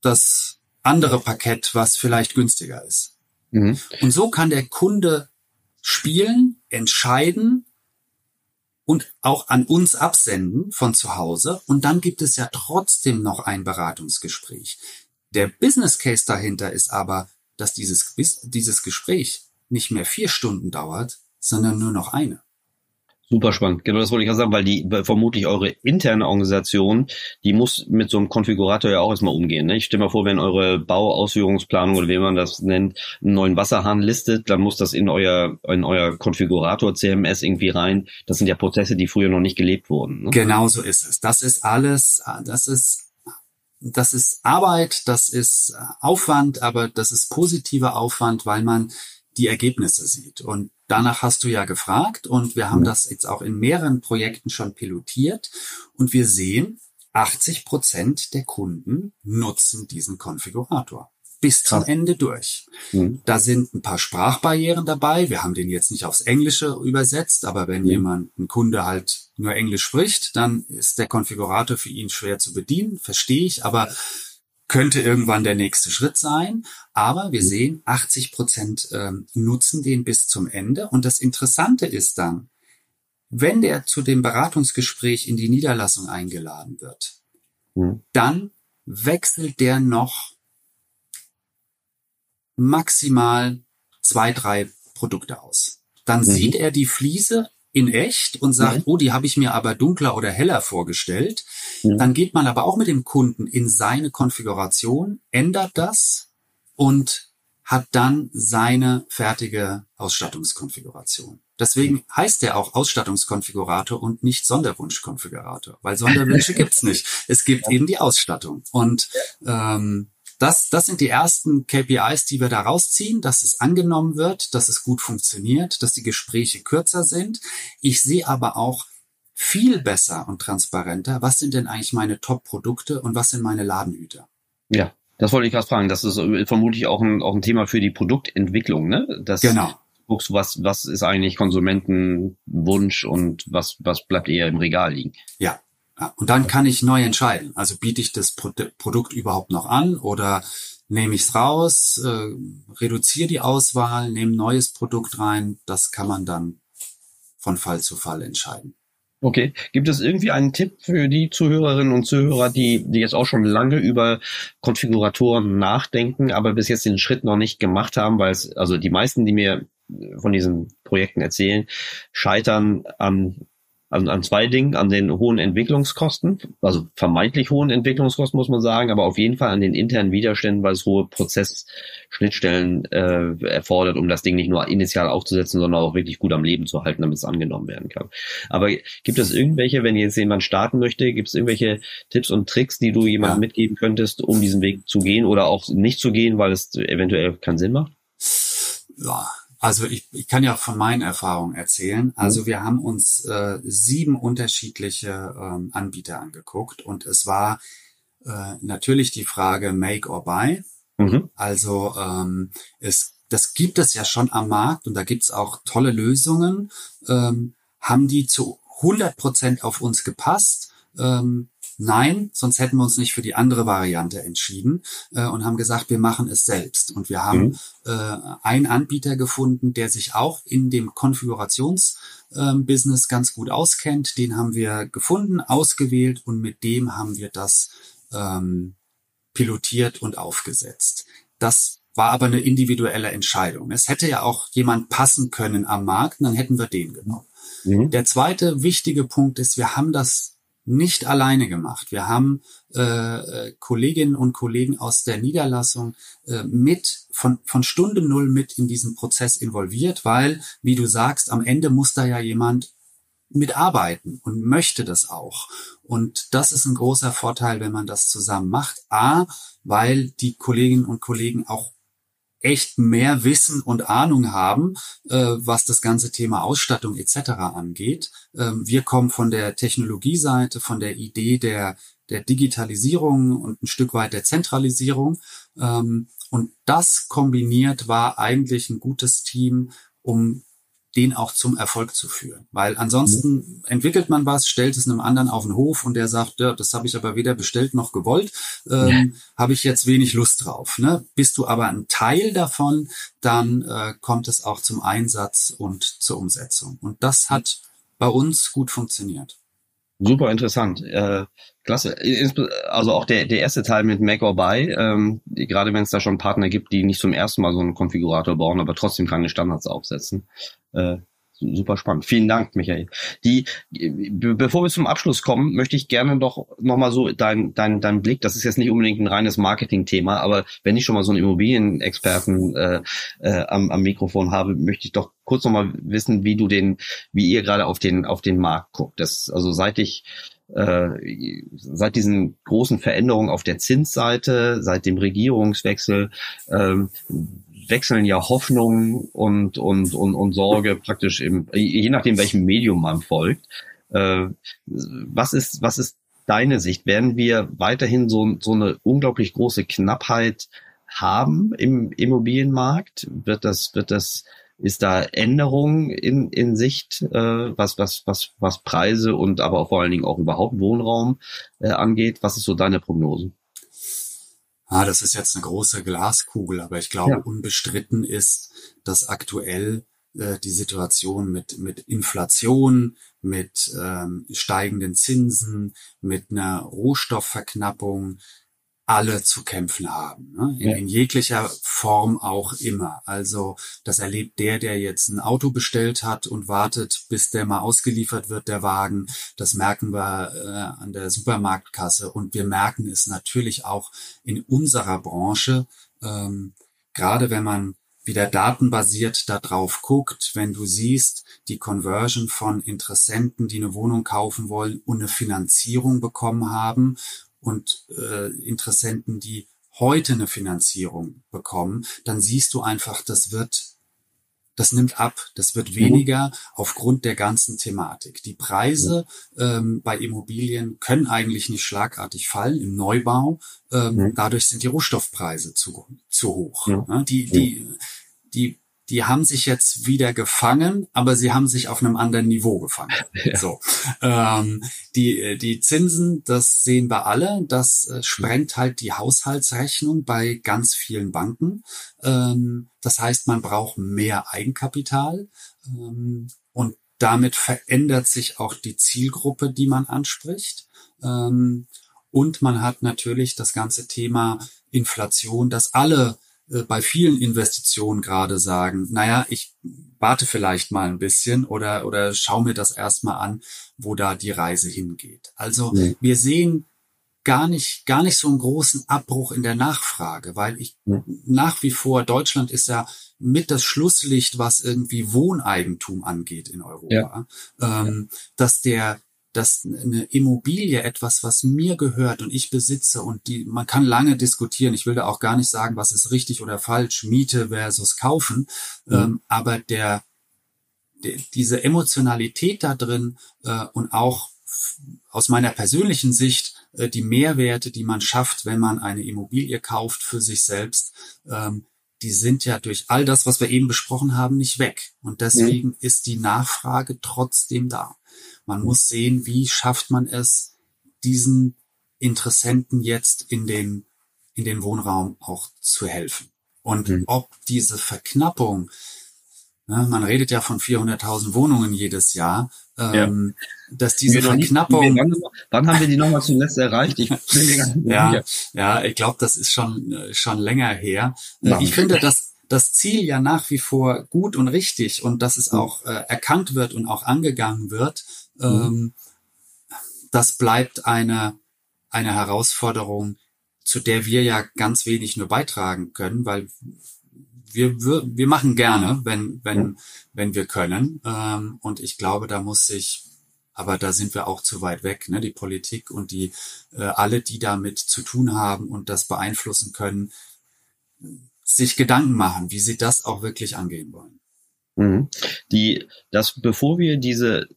das andere Parkett, was vielleicht günstiger ist. Mhm. Und so kann der Kunde spielen, entscheiden und auch an uns absenden von zu Hause. Und dann gibt es ja trotzdem noch ein Beratungsgespräch. Der Business Case dahinter ist aber, dass dieses, dieses Gespräch nicht mehr vier Stunden dauert, sondern nur noch eine. Super spannend. Genau das wollte ich gerade sagen, weil die vermutlich eure interne Organisation, die muss mit so einem Konfigurator ja auch erstmal umgehen. Ne? Ich stelle mal vor, wenn eure Bauausführungsplanung oder wie man das nennt, einen neuen Wasserhahn listet, dann muss das in euer in euer Konfigurator CMS irgendwie rein. Das sind ja Prozesse, die früher noch nicht gelebt wurden. Ne? Genau so ist es. Das ist alles, das ist das ist Arbeit, das ist Aufwand, aber das ist positiver Aufwand, weil man die Ergebnisse sieht. Und Danach hast du ja gefragt und wir haben das jetzt auch in mehreren Projekten schon pilotiert und wir sehen, 80 Prozent der Kunden nutzen diesen Konfigurator bis zum Ende durch. Mhm. Da sind ein paar Sprachbarrieren dabei. Wir haben den jetzt nicht aufs Englische übersetzt, aber wenn mhm. jemand, ein Kunde halt nur Englisch spricht, dann ist der Konfigurator für ihn schwer zu bedienen, verstehe ich, aber könnte irgendwann der nächste Schritt sein. Aber wir sehen, 80 Prozent ähm, nutzen den bis zum Ende. Und das Interessante ist dann, wenn der zu dem Beratungsgespräch in die Niederlassung eingeladen wird, mhm. dann wechselt der noch maximal zwei, drei Produkte aus. Dann mhm. sieht er die Fliese in echt und sagt, mhm. oh, die habe ich mir aber dunkler oder heller vorgestellt. Mhm. Dann geht man aber auch mit dem Kunden in seine Konfiguration, ändert das und hat dann seine fertige Ausstattungskonfiguration. Deswegen heißt der auch Ausstattungskonfigurator und nicht Sonderwunschkonfigurator, weil Sonderwünsche <laughs> gibt's nicht. Es gibt eben die Ausstattung. Und ähm, das, das sind die ersten KPIs, die wir da rausziehen, dass es angenommen wird, dass es gut funktioniert, dass die Gespräche kürzer sind. Ich sehe aber auch viel besser und transparenter, was sind denn eigentlich meine Top-Produkte und was sind meine Ladenhüter. Ja, das wollte ich gerade fragen. Das ist vermutlich auch ein, auch ein Thema für die Produktentwicklung, ne? Das genau. Guckst, was, was ist eigentlich Konsumentenwunsch und was, was bleibt eher im Regal liegen? Ja, ja, und dann kann ich neu entscheiden. Also biete ich das Pro Produkt überhaupt noch an oder nehme ich es raus, äh, reduziere die Auswahl, nehme ein neues Produkt rein. Das kann man dann von Fall zu Fall entscheiden. Okay. Gibt es irgendwie einen Tipp für die Zuhörerinnen und Zuhörer, die, die jetzt auch schon lange über Konfiguratoren nachdenken, aber bis jetzt den Schritt noch nicht gemacht haben, weil es, also die meisten, die mir von diesen Projekten erzählen, scheitern an an, an zwei Dingen, an den hohen Entwicklungskosten, also vermeintlich hohen Entwicklungskosten muss man sagen, aber auf jeden Fall an den internen Widerständen, weil es hohe Prozessschnittstellen äh, erfordert, um das Ding nicht nur initial aufzusetzen, sondern auch wirklich gut am Leben zu halten, damit es angenommen werden kann. Aber gibt es irgendwelche, wenn jetzt jemand starten möchte, gibt es irgendwelche Tipps und Tricks, die du jemandem ja. mitgeben könntest, um diesen Weg zu gehen oder auch nicht zu gehen, weil es eventuell keinen Sinn macht? Ja, also ich, ich kann ja von meinen Erfahrungen erzählen. Mhm. Also wir haben uns äh, sieben unterschiedliche ähm, Anbieter angeguckt und es war äh, natürlich die Frage Make or Buy. Mhm. Also ähm, es, das gibt es ja schon am Markt und da gibt's auch tolle Lösungen. Ähm, haben die zu 100 Prozent auf uns gepasst? Ähm, Nein, sonst hätten wir uns nicht für die andere Variante entschieden äh, und haben gesagt, wir machen es selbst. Und wir haben mhm. äh, einen Anbieter gefunden, der sich auch in dem Konfigurationsbusiness äh, ganz gut auskennt. Den haben wir gefunden, ausgewählt und mit dem haben wir das ähm, pilotiert und aufgesetzt. Das war aber eine individuelle Entscheidung. Es hätte ja auch jemand passen können am Markt, dann hätten wir den genommen. Mhm. Der zweite wichtige Punkt ist, wir haben das nicht alleine gemacht. Wir haben äh, äh, Kolleginnen und Kollegen aus der Niederlassung äh, mit von, von Stunde null mit in diesen Prozess involviert, weil, wie du sagst, am Ende muss da ja jemand mitarbeiten und möchte das auch. Und das ist ein großer Vorteil, wenn man das zusammen macht. A, weil die Kolleginnen und Kollegen auch echt mehr Wissen und Ahnung haben, äh, was das ganze Thema Ausstattung etc. angeht. Ähm, wir kommen von der Technologieseite, von der Idee der, der Digitalisierung und ein Stück weit der Zentralisierung. Ähm, und das kombiniert war eigentlich ein gutes Team, um den auch zum Erfolg zu führen. Weil ansonsten entwickelt man was, stellt es einem anderen auf den Hof und der sagt, ja, das habe ich aber weder bestellt noch gewollt, ähm, ja. habe ich jetzt wenig Lust drauf. Ne? Bist du aber ein Teil davon, dann äh, kommt es auch zum Einsatz und zur Umsetzung. Und das hat bei uns gut funktioniert. Super interessant. Äh, klasse. Also auch der, der erste Teil mit Make or Buy, ähm, gerade wenn es da schon Partner gibt, die nicht zum ersten Mal so einen Konfigurator bauen, aber trotzdem keine Standards aufsetzen. Äh, super spannend. Vielen Dank, Michael. Die, bevor wir zum Abschluss kommen, möchte ich gerne doch nochmal so dein, dein, dein Blick, das ist jetzt nicht unbedingt ein reines Marketing-Thema, aber wenn ich schon mal so einen Immobilienexperten äh, äh, am, am Mikrofon habe, möchte ich doch kurz nochmal wissen, wie du den, wie ihr gerade auf den, auf den Markt guckt. Das, also seit ich äh, seit diesen großen Veränderungen auf der Zinsseite, seit dem Regierungswechsel, ähm, wechseln ja Hoffnung und, und, und, und Sorge praktisch im, je nachdem, welchem Medium man folgt. Äh, was ist, was ist deine Sicht? Werden wir weiterhin so, so eine unglaublich große Knappheit haben im Immobilienmarkt? Wird das, wird das, ist da Änderung in, in Sicht, äh, was, was, was, was Preise und aber vor allen Dingen auch überhaupt Wohnraum äh, angeht? Was ist so deine Prognose? ah, das ist jetzt eine große Glaskugel, aber ich glaube, ja. unbestritten ist, dass aktuell äh, die Situation mit, mit Inflation, mit ähm, steigenden Zinsen, mit einer Rohstoffverknappung, alle zu kämpfen haben, ne? in, ja. in, jeglicher Form auch immer. Also das erlebt der, der jetzt ein Auto bestellt hat und wartet, bis der mal ausgeliefert wird, der Wagen. Das merken wir äh, an der Supermarktkasse und wir merken es natürlich auch in unserer Branche, ähm, gerade wenn man wieder datenbasiert da drauf guckt, wenn du siehst, die Conversion von Interessenten, die eine Wohnung kaufen wollen und eine Finanzierung bekommen haben und äh, Interessenten, die heute eine Finanzierung bekommen, dann siehst du einfach, das wird, das nimmt ab, das wird mhm. weniger mhm. aufgrund der ganzen Thematik. Die Preise ähm, bei Immobilien können eigentlich nicht schlagartig fallen im Neubau. Ähm, mhm. Dadurch sind die Rohstoffpreise zu, zu hoch. Ja. Die, die, die die haben sich jetzt wieder gefangen, aber sie haben sich auf einem anderen Niveau gefangen. <laughs> Ja. So, ähm, die die Zinsen, das sehen wir alle, das äh, sprengt halt die Haushaltsrechnung bei ganz vielen Banken. Ähm, das heißt, man braucht mehr Eigenkapital ähm, und damit verändert sich auch die Zielgruppe, die man anspricht. Ähm, und man hat natürlich das ganze Thema Inflation, dass alle äh, bei vielen Investitionen gerade sagen, naja, ich warte vielleicht mal ein bisschen oder, oder schau mir das erstmal an, wo da die Reise hingeht. Also mhm. wir sehen gar nicht, gar nicht so einen großen Abbruch in der Nachfrage, weil ich mhm. nach wie vor, Deutschland ist ja mit das Schlusslicht, was irgendwie Wohneigentum angeht in Europa, ja. ähm, dass der, dass eine Immobilie etwas, was mir gehört und ich besitze und die, man kann lange diskutieren. Ich will da auch gar nicht sagen, was ist richtig oder falsch, Miete versus kaufen. Mhm. Ähm, aber der, der, diese Emotionalität da drin äh, und auch aus meiner persönlichen Sicht äh, die Mehrwerte, die man schafft, wenn man eine Immobilie kauft für sich selbst, ähm, die sind ja durch all das, was wir eben besprochen haben, nicht weg. Und deswegen mhm. ist die Nachfrage trotzdem da. Man muss sehen, wie schafft man es, diesen Interessenten jetzt in den, in den Wohnraum auch zu helfen. Und mhm. ob diese Verknappung, ne, man redet ja von 400.000 Wohnungen jedes Jahr, ähm, ja. dass diese Verknappung. Wann, wann, haben wir die nochmal zuletzt erreicht? Ich ja, ja, ich glaube, das ist schon, äh, schon länger her. Nein. Äh, ich finde, dass das Ziel ja nach wie vor gut und richtig und dass es auch äh, erkannt wird und auch angegangen wird, mhm. ähm, das bleibt eine, eine Herausforderung, zu der wir ja ganz wenig nur beitragen können, weil wir, wir, wir machen gerne, wenn, wenn, wenn wir können. Ähm, und ich glaube, da muss sich, aber da sind wir auch zu weit weg, ne? die Politik und die äh, alle, die damit zu tun haben und das beeinflussen können, sich Gedanken machen, wie sie das auch wirklich angehen wollen. Mhm. Die, das, bevor wir diese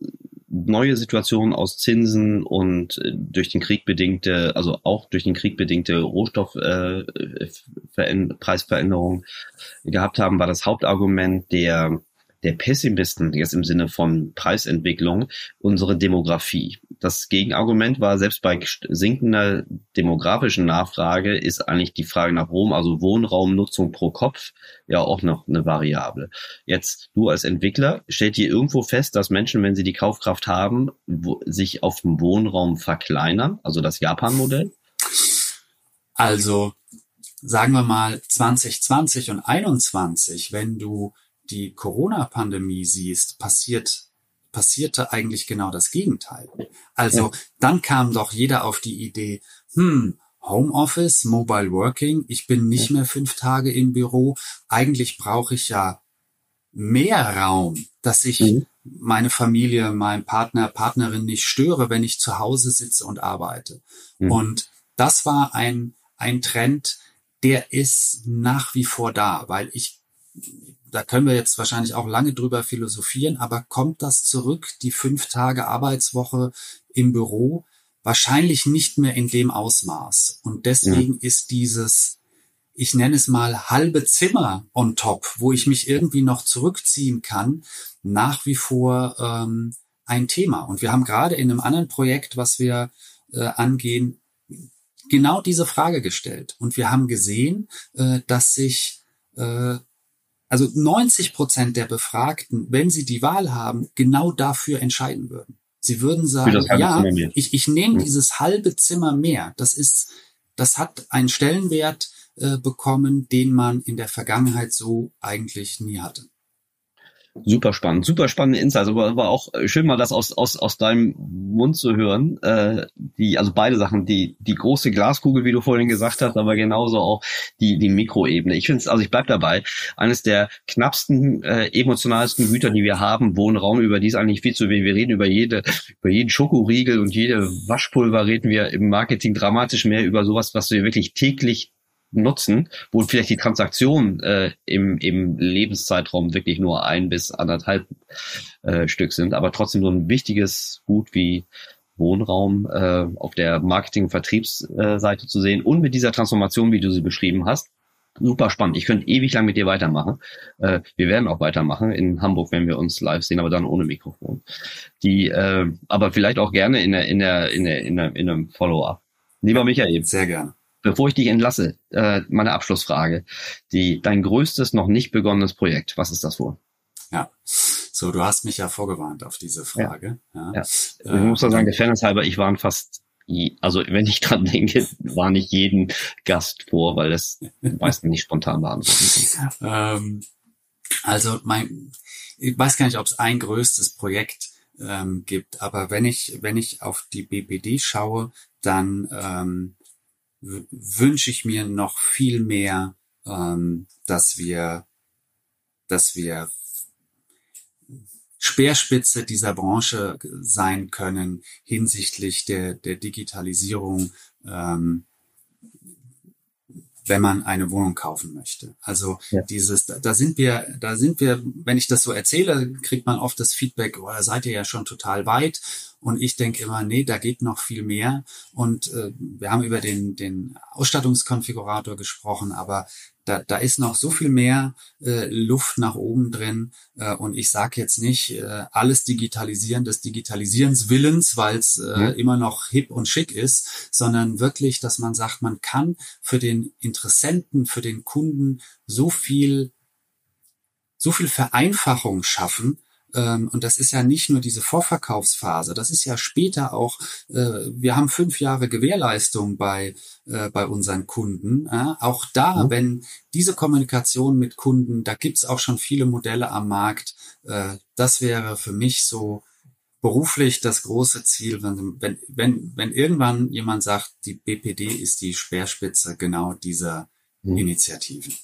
neue Situation aus Zinsen und äh, durch den Krieg bedingte, also auch durch den Krieg bedingte Rohstoffpreisveränderung äh, gehabt haben, war das Hauptargument der der Pessimisten jetzt im Sinne von Preisentwicklung unsere Demografie. Das Gegenargument war, selbst bei sinkender demografischen Nachfrage ist eigentlich die Frage nach Rom, also Wohnraumnutzung pro Kopf, ja auch noch eine Variable. Jetzt, du als Entwickler, stellt dir irgendwo fest, dass Menschen, wenn sie die Kaufkraft haben, sich auf dem Wohnraum verkleinern, also das Japan-Modell? Also, sagen wir mal 2020 und 21, wenn du die Corona-Pandemie siehst, passiert, passierte eigentlich genau das Gegenteil. Also ja. dann kam doch jeder auf die Idee, hm, Homeoffice, Mobile Working, ich bin nicht ja. mehr fünf Tage im Büro. Eigentlich brauche ich ja mehr Raum, dass ich mhm. meine Familie, meinen Partner, Partnerin nicht störe, wenn ich zu Hause sitze und arbeite. Mhm. Und das war ein, ein Trend, der ist nach wie vor da, weil ich da können wir jetzt wahrscheinlich auch lange drüber philosophieren, aber kommt das zurück, die fünf Tage Arbeitswoche im Büro? Wahrscheinlich nicht mehr in dem Ausmaß. Und deswegen ja. ist dieses, ich nenne es mal halbe Zimmer on top, wo ich mich irgendwie noch zurückziehen kann, nach wie vor ähm, ein Thema. Und wir haben gerade in einem anderen Projekt, was wir äh, angehen, genau diese Frage gestellt. Und wir haben gesehen, äh, dass sich äh, also 90 Prozent der Befragten, wenn sie die Wahl haben, genau dafür entscheiden würden. Sie würden sagen, ja, ich, ich nehme hm. dieses halbe Zimmer mehr. Das ist, das hat einen Stellenwert äh, bekommen, den man in der Vergangenheit so eigentlich nie hatte. Super spannend, super spannende Insights, aber war auch schön mal das aus, aus, aus deinem Mund zu hören. Äh, die, also beide Sachen, die, die große Glaskugel, wie du vorhin gesagt hast, aber genauso auch die, die Mikroebene. Ich finde es, also ich bleib dabei, eines der knappsten, äh, emotionalsten Güter, die wir haben, Wohnraum, über die ist eigentlich viel zu wenig. Wir reden über jede, über jeden Schokoriegel und jede Waschpulver reden wir im Marketing dramatisch mehr über sowas, was wir wirklich täglich nutzen, wo vielleicht die Transaktionen äh, im, im Lebenszeitraum wirklich nur ein bis anderthalb äh, Stück sind, aber trotzdem so ein wichtiges Gut wie Wohnraum äh, auf der Marketing- und Vertriebsseite zu sehen und mit dieser Transformation, wie du sie beschrieben hast. Super spannend. Ich könnte ewig lang mit dir weitermachen. Äh, wir werden auch weitermachen in Hamburg, wenn wir uns live sehen, aber dann ohne Mikrofon. Die, äh, aber vielleicht auch gerne in der in der in der in, der, in einem Follow-up. Lieber Michael. Sehr gerne. Bevor ich dich entlasse, äh, meine Abschlussfrage. Die, dein größtes noch nicht begonnenes Projekt, was ist das wohl? Ja, so, du hast mich ja vorgewarnt auf diese Frage. Ja, ja. ja. Ich äh, muss doch sagen, der Fairness halber, ich war fast also wenn ich <laughs> dran denke, war nicht jeden Gast vor, weil das <laughs> weiß nicht spontan beantworten. ähm, also mein, ich weiß gar nicht, ob es ein größtes Projekt ähm, gibt, aber wenn ich wenn ich auf die BPD schaue, dann ähm, wünsche ich mir noch viel mehr, ähm, dass wir dass wir Speerspitze dieser Branche sein können hinsichtlich der, der Digitalisierung, ähm, wenn man eine Wohnung kaufen möchte. Also ja. dieses, da sind wir, da sind wir, wenn ich das so erzähle, kriegt man oft das Feedback, oh, da seid ihr ja schon total weit. Und ich denke immer, nee, da geht noch viel mehr. Und äh, wir haben über den, den Ausstattungskonfigurator gesprochen, aber da, da ist noch so viel mehr äh, Luft nach oben drin. Äh, und ich sage jetzt nicht äh, alles digitalisieren des Digitalisierens Willens, weil es äh, mhm. immer noch hip und schick ist, sondern wirklich, dass man sagt, man kann für den Interessenten, für den Kunden so viel so viel Vereinfachung schaffen, und das ist ja nicht nur diese Vorverkaufsphase, das ist ja später auch, äh, wir haben fünf Jahre Gewährleistung bei, äh, bei unseren Kunden. Auch da, mhm. wenn diese Kommunikation mit Kunden, da gibt's auch schon viele Modelle am Markt, äh, das wäre für mich so beruflich das große Ziel, wenn, wenn, wenn, wenn irgendwann jemand sagt, die BPD ist die Speerspitze genau dieser mhm. Initiativen.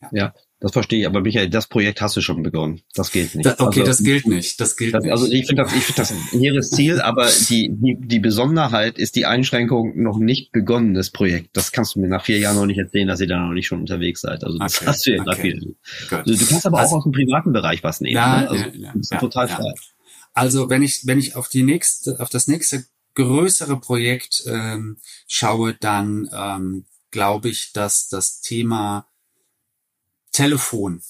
Ja. ja. Das verstehe ich, aber Michael, das Projekt hast du schon begonnen. Das gilt nicht. Da, okay, also, das gilt nicht. Das gilt das, nicht. Also ich finde das, ich finde das ein hehres Ziel, aber die, die, die Besonderheit ist die Einschränkung noch nicht begonnenes Projekt. Das kannst du mir nach vier Jahren noch nicht erzählen, dass ihr da noch nicht schon unterwegs seid. Also das okay, hast du ja okay. gerade also, Du kannst aber also, auch aus dem privaten Bereich was nehmen. Ja, ne? also, ja, ja, total ja. frei. Also wenn ich, wenn ich auf die nächste, auf das nächste größere Projekt ähm, schaue, dann ähm, glaube ich, dass das Thema Telefon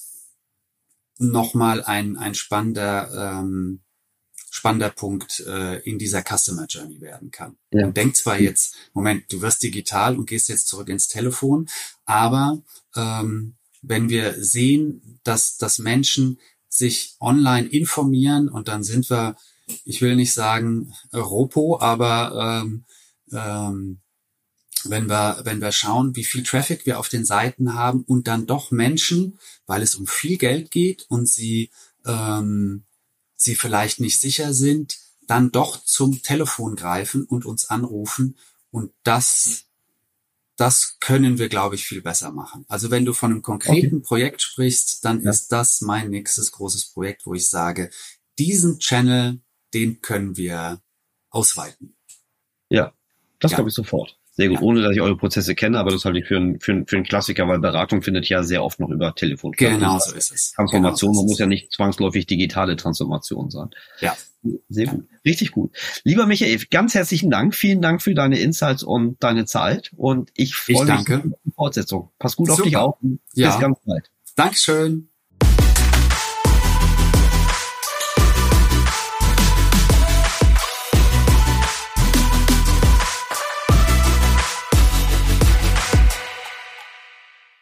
nochmal ein, ein spannender, ähm, spannender Punkt äh, in dieser Customer Journey werden kann. Ja. Man denkt zwar jetzt, Moment, du wirst digital und gehst jetzt zurück ins Telefon, aber ähm, wenn wir sehen, dass, dass Menschen sich online informieren und dann sind wir, ich will nicht sagen Ropo, aber ähm, ähm, wenn wir, wenn wir schauen, wie viel Traffic wir auf den Seiten haben und dann doch Menschen, weil es um viel Geld geht und sie, ähm, sie vielleicht nicht sicher sind, dann doch zum Telefon greifen und uns anrufen und das, das können wir, glaube ich, viel besser machen. Also wenn du von einem konkreten okay. Projekt sprichst, dann ja. ist das mein nächstes großes Projekt, wo ich sage, diesen Channel, den können wir ausweiten. Ja, das ja. glaube ich sofort. Sehr gut, ja. ohne dass ich eure Prozesse kenne, aber das halte ich für, ein, für, ein, für einen Klassiker, weil Beratung findet ja sehr oft noch über Telefon statt. Genau so ist es. Transformation, genau so muss ja nicht zwangsläufig digitale Transformation sein. Ja. Sehr gut. Richtig gut. Lieber Michael, ganz herzlichen Dank. Vielen Dank für deine Insights und deine Zeit. Und ich freue mich auf die Fortsetzung. Pass gut Super. auf dich auf. Ja. Bis ganz bald. Dankeschön.